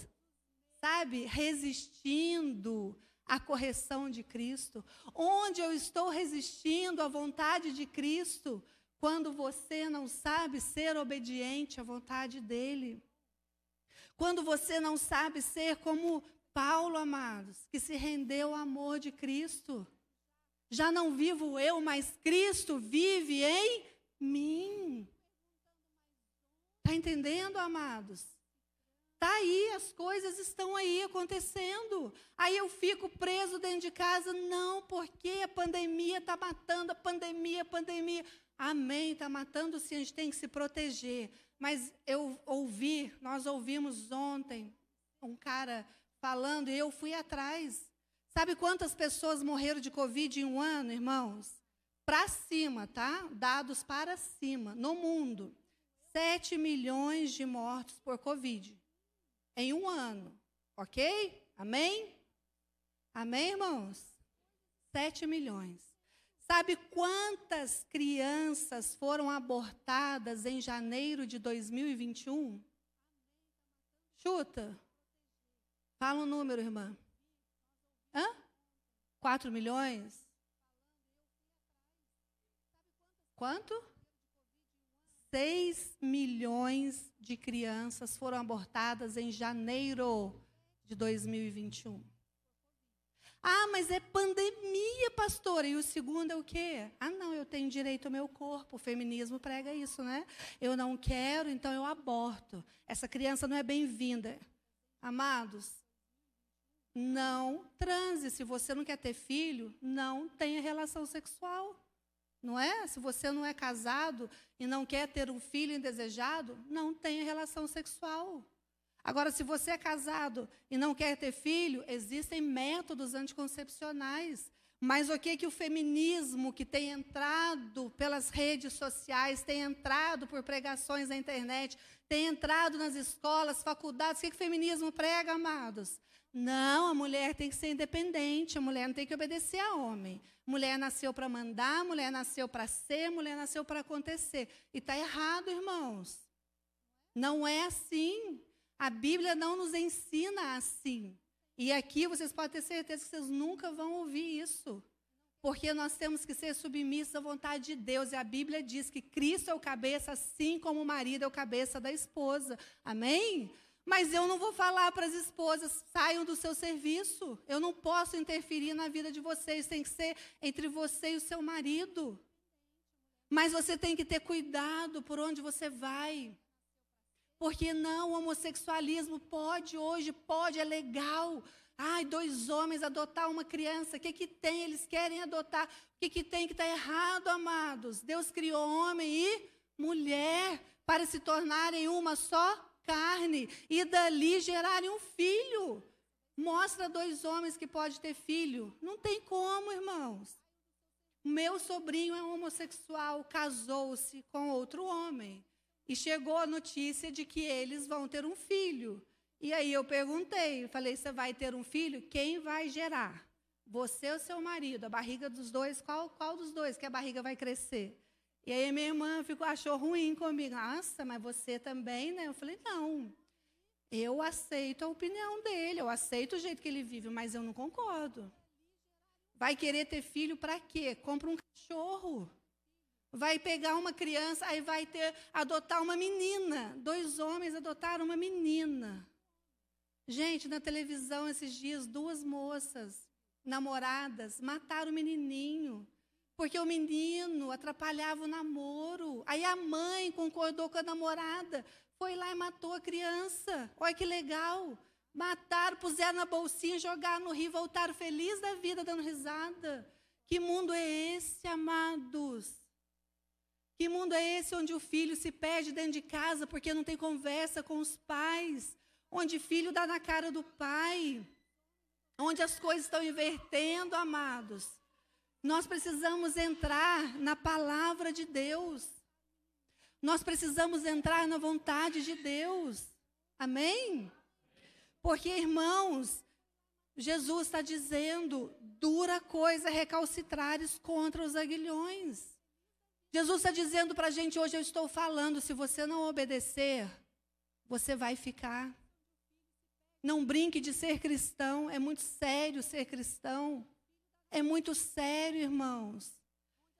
sabe, resistindo à correção de Cristo? Onde eu estou resistindo à vontade de Cristo quando você não sabe ser obediente à vontade dele? Quando você não sabe ser como Paulo, amados, que se rendeu ao amor de Cristo. Já não vivo eu, mas Cristo vive em mim. Está entendendo, amados? Tá aí, as coisas estão aí acontecendo. Aí eu fico preso dentro de casa, não, porque a pandemia está matando, a pandemia, a pandemia. Amém, está matando sim, a gente tem que se proteger. Mas eu ouvi, nós ouvimos ontem um cara falando e eu fui atrás. Sabe quantas pessoas morreram de Covid em um ano, irmãos? Para cima, tá? Dados para cima, no mundo. 7 milhões de mortos por Covid. Em um ano. Ok? Amém? Amém, irmãos? 7 milhões. Sabe quantas crianças foram abortadas em janeiro de 2021? Chuta. Fala um número, irmã. Hã? 4 milhões? Quanto? 6 milhões de crianças foram abortadas em janeiro de 2021. Ah, mas é pandemia, pastora. E o segundo é o quê? Ah, não, eu tenho direito ao meu corpo. O feminismo prega isso, né? Eu não quero, então eu aborto. Essa criança não é bem-vinda. Amados, não transe. Se você não quer ter filho, não tenha relação sexual. Não é? Se você não é casado e não quer ter um filho indesejado, não tenha relação sexual. Agora, se você é casado e não quer ter filho, existem métodos anticoncepcionais. Mas o que que o feminismo que tem entrado pelas redes sociais, tem entrado por pregações na internet, tem entrado nas escolas, faculdades, o que, que o feminismo prega, amados? Não, a mulher tem que ser independente, a mulher não tem que obedecer a homem. Mulher nasceu para mandar, mulher nasceu para ser, mulher nasceu para acontecer. E está errado, irmãos. Não é assim. A Bíblia não nos ensina assim. E aqui vocês podem ter certeza que vocês nunca vão ouvir isso. Porque nós temos que ser submissos à vontade de Deus. E a Bíblia diz que Cristo é o cabeça, assim como o marido é o cabeça da esposa. Amém? Mas eu não vou falar para as esposas, saiam do seu serviço. Eu não posso interferir na vida de vocês. Tem que ser entre você e o seu marido. Mas você tem que ter cuidado por onde você vai. Porque não, o homossexualismo pode hoje, pode, é legal. Ai, dois homens adotar uma criança, o que, que tem? Eles querem adotar. O que, que tem que está errado, amados? Deus criou homem e mulher para se tornarem uma só carne e dali gerarem um filho. Mostra dois homens que pode ter filho. Não tem como, irmãos. Meu sobrinho é homossexual, casou-se com outro homem. E chegou a notícia de que eles vão ter um filho. E aí eu perguntei, falei, você vai ter um filho? Quem vai gerar? Você ou seu marido? A barriga dos dois, qual, qual dos dois que a barriga vai crescer? E aí minha irmã ficou, achou ruim comigo. Nossa, mas você também, né? Eu falei, não. Eu aceito a opinião dele, eu aceito o jeito que ele vive, mas eu não concordo. Vai querer ter filho para quê? Compra um cachorro vai pegar uma criança, aí vai ter adotar uma menina. Dois homens adotaram uma menina. Gente, na televisão esses dias, duas moças, namoradas, mataram o menininho. Porque o menino atrapalhava o namoro. Aí a mãe concordou com a namorada, foi lá e matou a criança. Olha que legal. Mataram, puseram na bolsinha, jogaram no rio, voltaram felizes da vida, dando risada. Que mundo é esse, amados? Que mundo é esse onde o filho se perde dentro de casa porque não tem conversa com os pais? Onde filho dá na cara do pai? Onde as coisas estão invertendo, amados? Nós precisamos entrar na palavra de Deus. Nós precisamos entrar na vontade de Deus. Amém? Porque, irmãos, Jesus está dizendo: dura coisa recalcitrares contra os aguilhões. Jesus está dizendo para a gente hoje, eu estou falando, se você não obedecer, você vai ficar. Não brinque de ser cristão, é muito sério ser cristão. É muito sério, irmãos.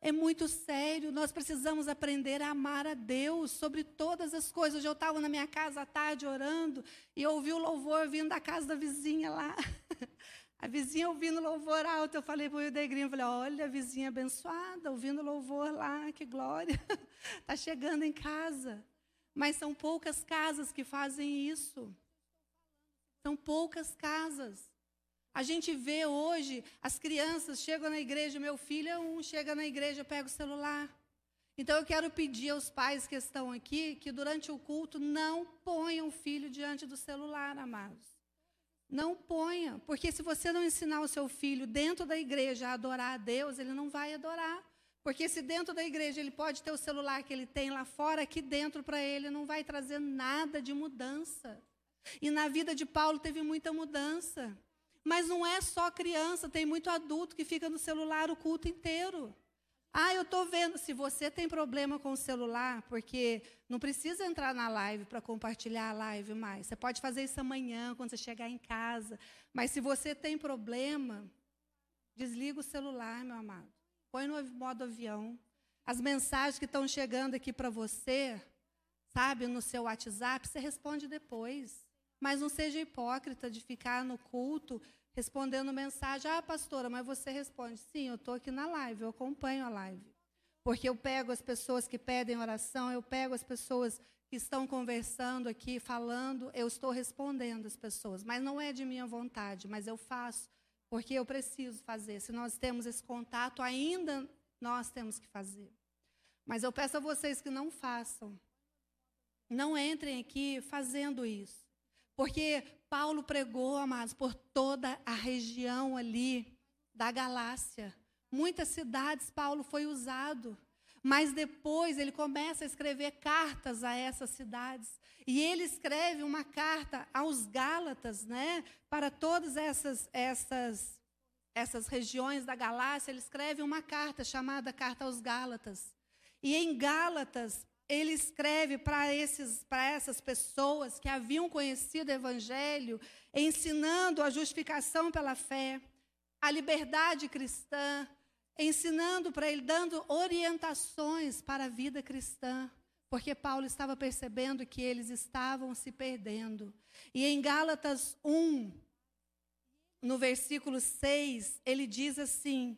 É muito sério. Nós precisamos aprender a amar a Deus sobre todas as coisas. Hoje eu estava na minha casa à tarde orando e ouvi o louvor vindo da casa da vizinha lá. A vizinha ouvindo louvor alto, eu falei para o Ildegrinho, falei, olha, vizinha abençoada, ouvindo louvor lá, que glória. Está chegando em casa. Mas são poucas casas que fazem isso. São poucas casas. A gente vê hoje as crianças chegam na igreja, meu filho é um, chega na igreja, pega o celular. Então eu quero pedir aos pais que estão aqui que durante o culto não ponham o filho diante do celular, amados. Não ponha, porque se você não ensinar o seu filho dentro da igreja a adorar a Deus, ele não vai adorar. Porque se dentro da igreja ele pode ter o celular que ele tem lá fora, aqui dentro para ele não vai trazer nada de mudança. E na vida de Paulo teve muita mudança. Mas não é só criança, tem muito adulto que fica no celular o culto inteiro. Ah, eu estou vendo. Se você tem problema com o celular, porque não precisa entrar na live para compartilhar a live mais. Você pode fazer isso amanhã, quando você chegar em casa. Mas se você tem problema, desliga o celular, meu amado. Põe no modo avião. As mensagens que estão chegando aqui para você, sabe, no seu WhatsApp, você responde depois. Mas não seja hipócrita de ficar no culto respondendo mensagem. Ah, pastora, mas você responde. Sim, eu estou aqui na live, eu acompanho a live. Porque eu pego as pessoas que pedem oração, eu pego as pessoas que estão conversando aqui, falando, eu estou respondendo as pessoas. Mas não é de minha vontade, mas eu faço porque eu preciso fazer. Se nós temos esse contato, ainda nós temos que fazer. Mas eu peço a vocês que não façam. Não entrem aqui fazendo isso. Porque Paulo pregou, amados, por toda a região ali da Galácia. Muitas cidades Paulo foi usado. Mas depois ele começa a escrever cartas a essas cidades. E ele escreve uma carta aos Gálatas, né? Para todas essas, essas, essas regiões da Galácia, ele escreve uma carta chamada Carta aos Gálatas. E em Gálatas, ele escreve para essas pessoas que haviam conhecido o Evangelho, ensinando a justificação pela fé, a liberdade cristã, ensinando para ele, dando orientações para a vida cristã, porque Paulo estava percebendo que eles estavam se perdendo. E em Gálatas 1, no versículo 6, ele diz assim: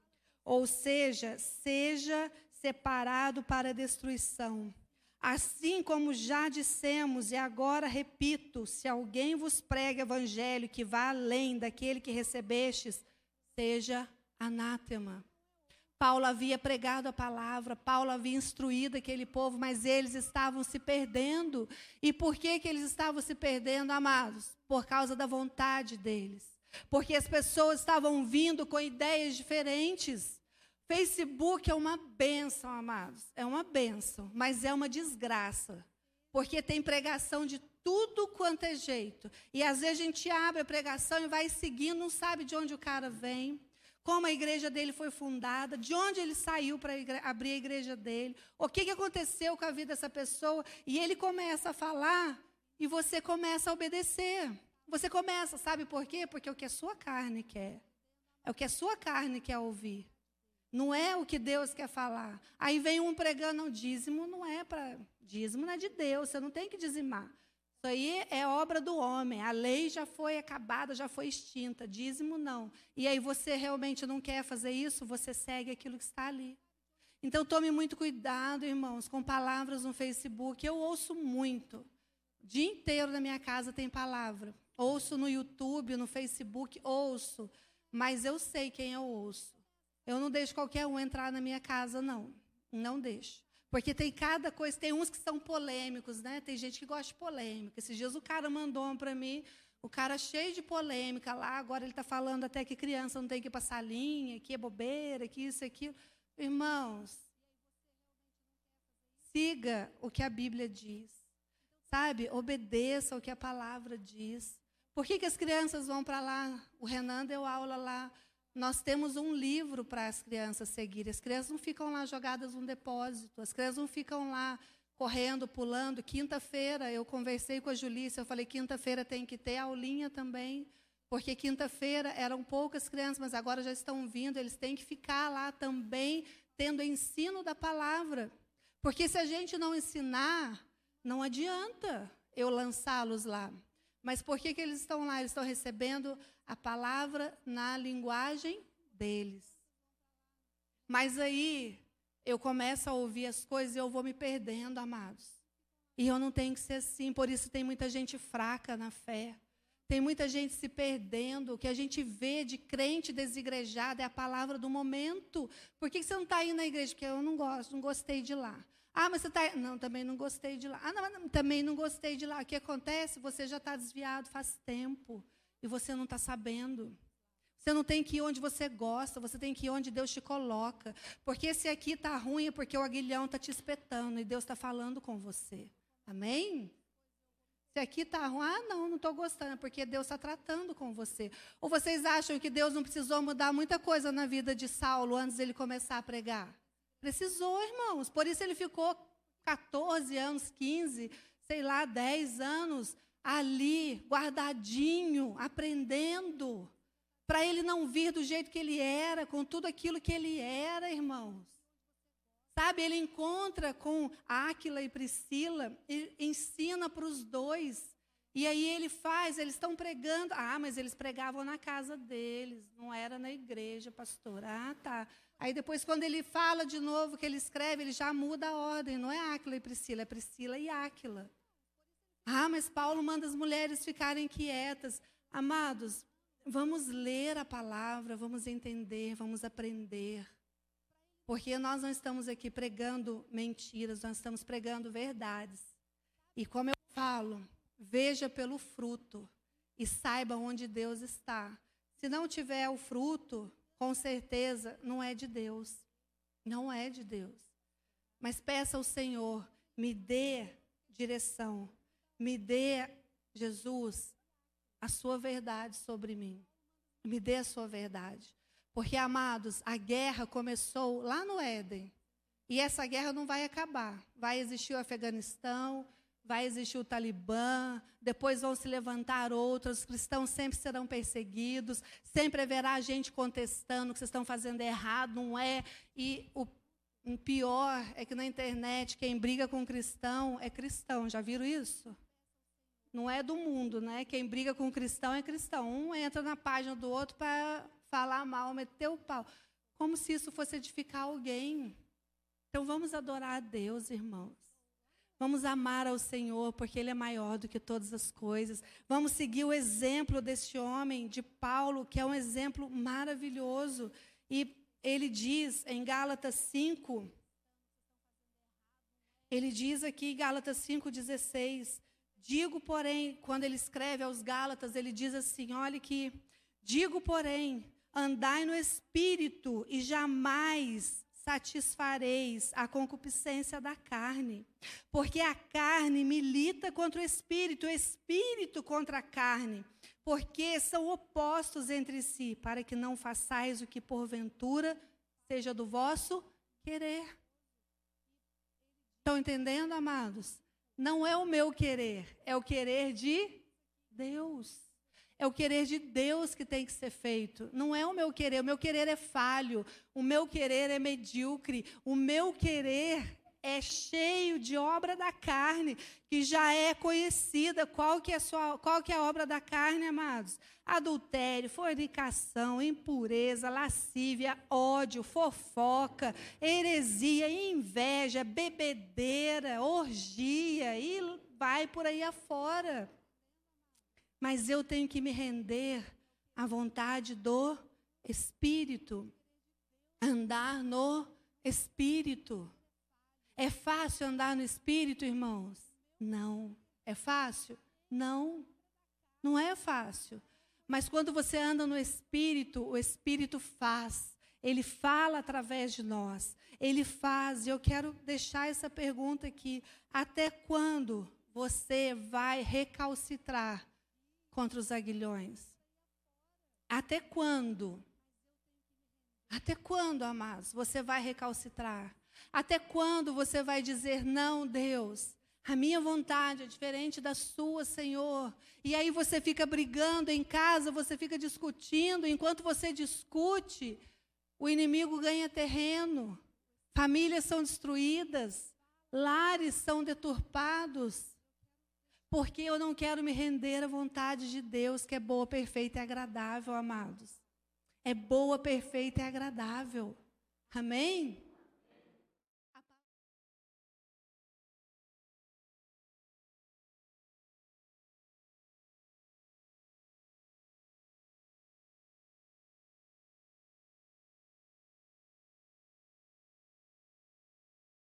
ou seja, seja separado para destruição. Assim como já dissemos, e agora repito: se alguém vos prega evangelho que vá além daquele que recebestes, seja anátema. Paulo havia pregado a palavra, Paulo havia instruído aquele povo, mas eles estavam se perdendo. E por que, que eles estavam se perdendo, amados? Por causa da vontade deles. Porque as pessoas estavam vindo com ideias diferentes. Facebook é uma benção, amados. É uma benção, mas é uma desgraça. Porque tem pregação de tudo quanto é jeito. E às vezes a gente abre a pregação e vai seguindo, não sabe de onde o cara vem, como a igreja dele foi fundada, de onde ele saiu para abrir a igreja dele, o que, que aconteceu com a vida dessa pessoa. E ele começa a falar e você começa a obedecer. Você começa, sabe por quê? Porque é o que a sua carne quer. É o que a sua carne quer ouvir. Não é o que Deus quer falar. Aí vem um pregando, o dízimo não é para. Dízimo não é de Deus, você não tem que dizimar. Isso aí é obra do homem. A lei já foi acabada, já foi extinta. Dízimo não. E aí você realmente não quer fazer isso, você segue aquilo que está ali. Então tome muito cuidado, irmãos, com palavras no Facebook. Eu ouço muito. O dia inteiro na minha casa tem palavra. Ouço no YouTube, no Facebook, ouço. Mas eu sei quem eu ouço. Eu não deixo qualquer um entrar na minha casa, não. Não deixo. Porque tem cada coisa, tem uns que são polêmicos, né? Tem gente que gosta de polêmica. Esses dias o cara mandou um para mim, o cara cheio de polêmica lá, agora ele está falando até que criança não tem que passar linha, que é bobeira, que isso aquilo. Irmãos, siga o que a Bíblia diz. Sabe? Obedeça o que a palavra diz. Por que, que as crianças vão para lá? O Renan deu aula lá. Nós temos um livro para as crianças seguirem. As crianças não ficam lá jogadas num depósito. As crianças não ficam lá correndo, pulando. Quinta-feira eu conversei com a Julícia, eu falei, quinta-feira tem que ter aulinha também, Porque quinta-feira eram poucas crianças, mas agora já estão vindo, eles têm que ficar lá também tendo ensino da palavra. Porque se a gente não ensinar, não adianta eu lançá-los lá. Mas por que, que eles estão lá? Eles estão recebendo a palavra na linguagem deles. Mas aí eu começo a ouvir as coisas e eu vou me perdendo, amados. E eu não tenho que ser assim, por isso tem muita gente fraca na fé. Tem muita gente se perdendo. O que a gente vê de crente desigrejado é a palavra do momento. Por que você não está aí na igreja? Porque eu não gosto, não gostei de lá. Ah, mas você está. Não, também não gostei de lá. Ah, não, não, também não gostei de lá. O que acontece? Você já está desviado faz tempo. E você não está sabendo. Você não tem que ir onde você gosta, você tem que ir onde Deus te coloca. Porque esse aqui está ruim é porque o aguilhão está te espetando e Deus está falando com você. Amém? Se aqui está ruim, ah, não, não estou gostando, porque Deus está tratando com você. Ou vocês acham que Deus não precisou mudar muita coisa na vida de Saulo antes de ele começar a pregar? Precisou, irmãos. Por isso ele ficou 14 anos, 15, sei lá, 10 anos ali, guardadinho, aprendendo. Para ele não vir do jeito que ele era, com tudo aquilo que ele era, irmãos. Sabe, ele encontra com Áquila e Priscila e ensina para os dois. E aí ele faz, eles estão pregando. Ah, mas eles pregavam na casa deles, não era na igreja, pastor. Ah, tá. Aí depois, quando ele fala de novo, que ele escreve, ele já muda a ordem. Não é Áquila e Priscila, é Priscila e Áquila. Ah, mas Paulo manda as mulheres ficarem quietas. Amados, vamos ler a palavra, vamos entender, vamos aprender. Porque nós não estamos aqui pregando mentiras, nós estamos pregando verdades. E como eu falo, veja pelo fruto e saiba onde Deus está. Se não tiver o fruto, com certeza não é de Deus. Não é de Deus. Mas peça ao Senhor, me dê direção, me dê, Jesus, a sua verdade sobre mim. Me dê a sua verdade. Porque, amados, a guerra começou lá no Éden. E essa guerra não vai acabar. Vai existir o Afeganistão, vai existir o Talibã, depois vão se levantar outros, os cristãos sempre serão perseguidos, sempre haverá gente contestando que vocês estão fazendo errado, não é? E o pior é que na internet quem briga com cristão é cristão, já viram isso? Não é do mundo, né? Quem briga com cristão é cristão. Um entra na página do outro para falar mal, meter o pau. Como se isso fosse edificar alguém. Então vamos adorar a Deus, irmãos. Vamos amar ao Senhor, porque Ele é maior do que todas as coisas. Vamos seguir o exemplo deste homem, de Paulo, que é um exemplo maravilhoso. E ele diz em Gálatas 5, ele diz aqui Gálatas 5,16: Digo, porém, quando ele escreve aos Gálatas, ele diz assim: olhe que, digo, porém, andai no espírito e jamais satisfareis a concupiscência da carne. Porque a carne milita contra o espírito, o espírito contra a carne. Porque são opostos entre si, para que não façais o que porventura seja do vosso querer. Estão entendendo, amados? Não é o meu querer, é o querer de Deus. É o querer de Deus que tem que ser feito. Não é o meu querer. O meu querer é falho. O meu querer é medíocre. O meu querer é cheio de obra da carne, que já é conhecida. Qual que é, sua, qual que é a obra da carne, amados? Adultério, fornicação, impureza, lascívia, ódio, fofoca, heresia, inveja, bebedeira, orgia e vai por aí afora mas eu tenho que me render à vontade do Espírito, andar no Espírito. É fácil andar no Espírito, irmãos? Não. É fácil? Não. Não é fácil. Mas quando você anda no Espírito, o Espírito faz. Ele fala através de nós. Ele faz. E eu quero deixar essa pergunta aqui. Até quando você vai recalcitrar contra os aguilhões. Até quando? Até quando, amados, você vai recalcitrar? Até quando você vai dizer não, Deus? A minha vontade é diferente da sua, Senhor. E aí você fica brigando em casa, você fica discutindo. Enquanto você discute, o inimigo ganha terreno. Famílias são destruídas, lares são deturpados. Porque eu não quero me render à vontade de Deus, que é boa, perfeita e agradável, amados. É boa, perfeita e agradável. Amém?